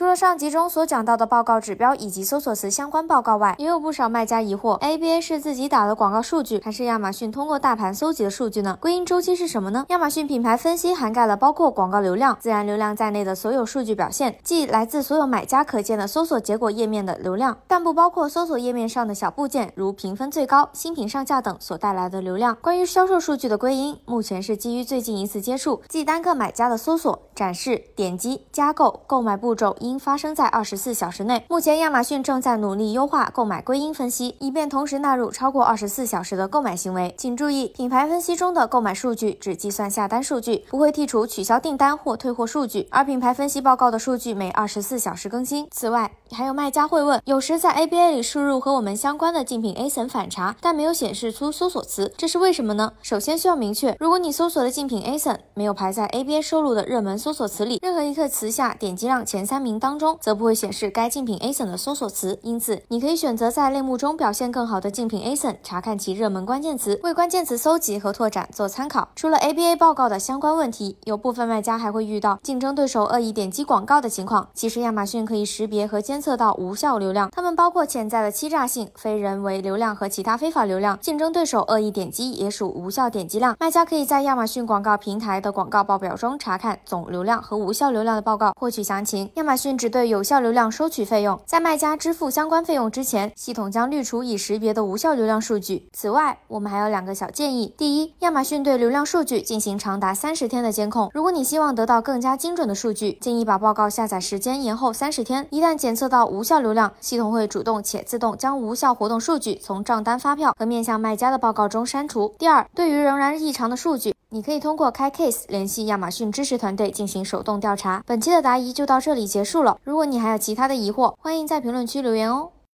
除了上集中所讲到的报告指标以及搜索词相关报告外，也有不少卖家疑惑：ABA 是自己打的广告数据，还是亚马逊通过大盘搜集的数据呢？归因周期是什么呢？亚马逊品牌分析涵盖了包括广告流量、自然流量在内的所有数据表现，即来自所有买家可见的搜索结果页面的流量，但不包括搜索页面上的小部件，如评分最高、新品上架等所带来的流量。关于销售数据的归因，目前是基于最近一次接触，即单个买家的搜索、展示、点击、加购、购买步骤。应发生在二十四小时内。目前，亚马逊正在努力优化购买归因分析，以便同时纳入超过二十四小时的购买行为。请注意，品牌分析中的购买数据只计算下单数据，不会剔除取消订单或退货数据，而品牌分析报告的数据每二十四小时更新。此外，还有卖家会问，有时在 ABA 里输入和我们相关的竞品 ASIN 反查，但没有显示出搜索词，这是为什么呢？首先需要明确，如果你搜索的竞品 ASIN 没有排在 ABA 收录的热门搜搜索词里，任何一个词下点击量前三名当中，则不会显示该竞品 ASIN 的搜索词。因此，你可以选择在类目中表现更好的竞品 ASIN，查看其热门关键词，为关键词搜集和拓展做参考。除了 ABA 报告的相关问题，有部分卖家还会遇到竞争对手恶意点击广告的情况。其实，亚马逊可以识别和监测到无效流量，它们包括潜在的欺诈性、非人为流量和其他非法流量。竞争对手恶意点击也属无效点击量。卖家可以在亚马逊广告平台的广告报表中查看总流流量和无效流量的报告，获取详情。亚马逊只对有效流量收取费用，在卖家支付相关费用之前，系统将滤除已识别的无效流量数据。此外，我们还有两个小建议：第一，亚马逊对流量数据进行长达三十天的监控。如果你希望得到更加精准的数据，建议把报告下载时间延后三十天。一旦检测到无效流量，系统会主动且自动将无效活动数据从账单、发票和面向卖家的报告中删除。第二，对于仍然异常的数据，你可以通过开 case 联系亚马逊知识团队进行手动调查。本期的答疑就到这里结束了。如果你还有其他的疑惑，欢迎在评论区留言哦。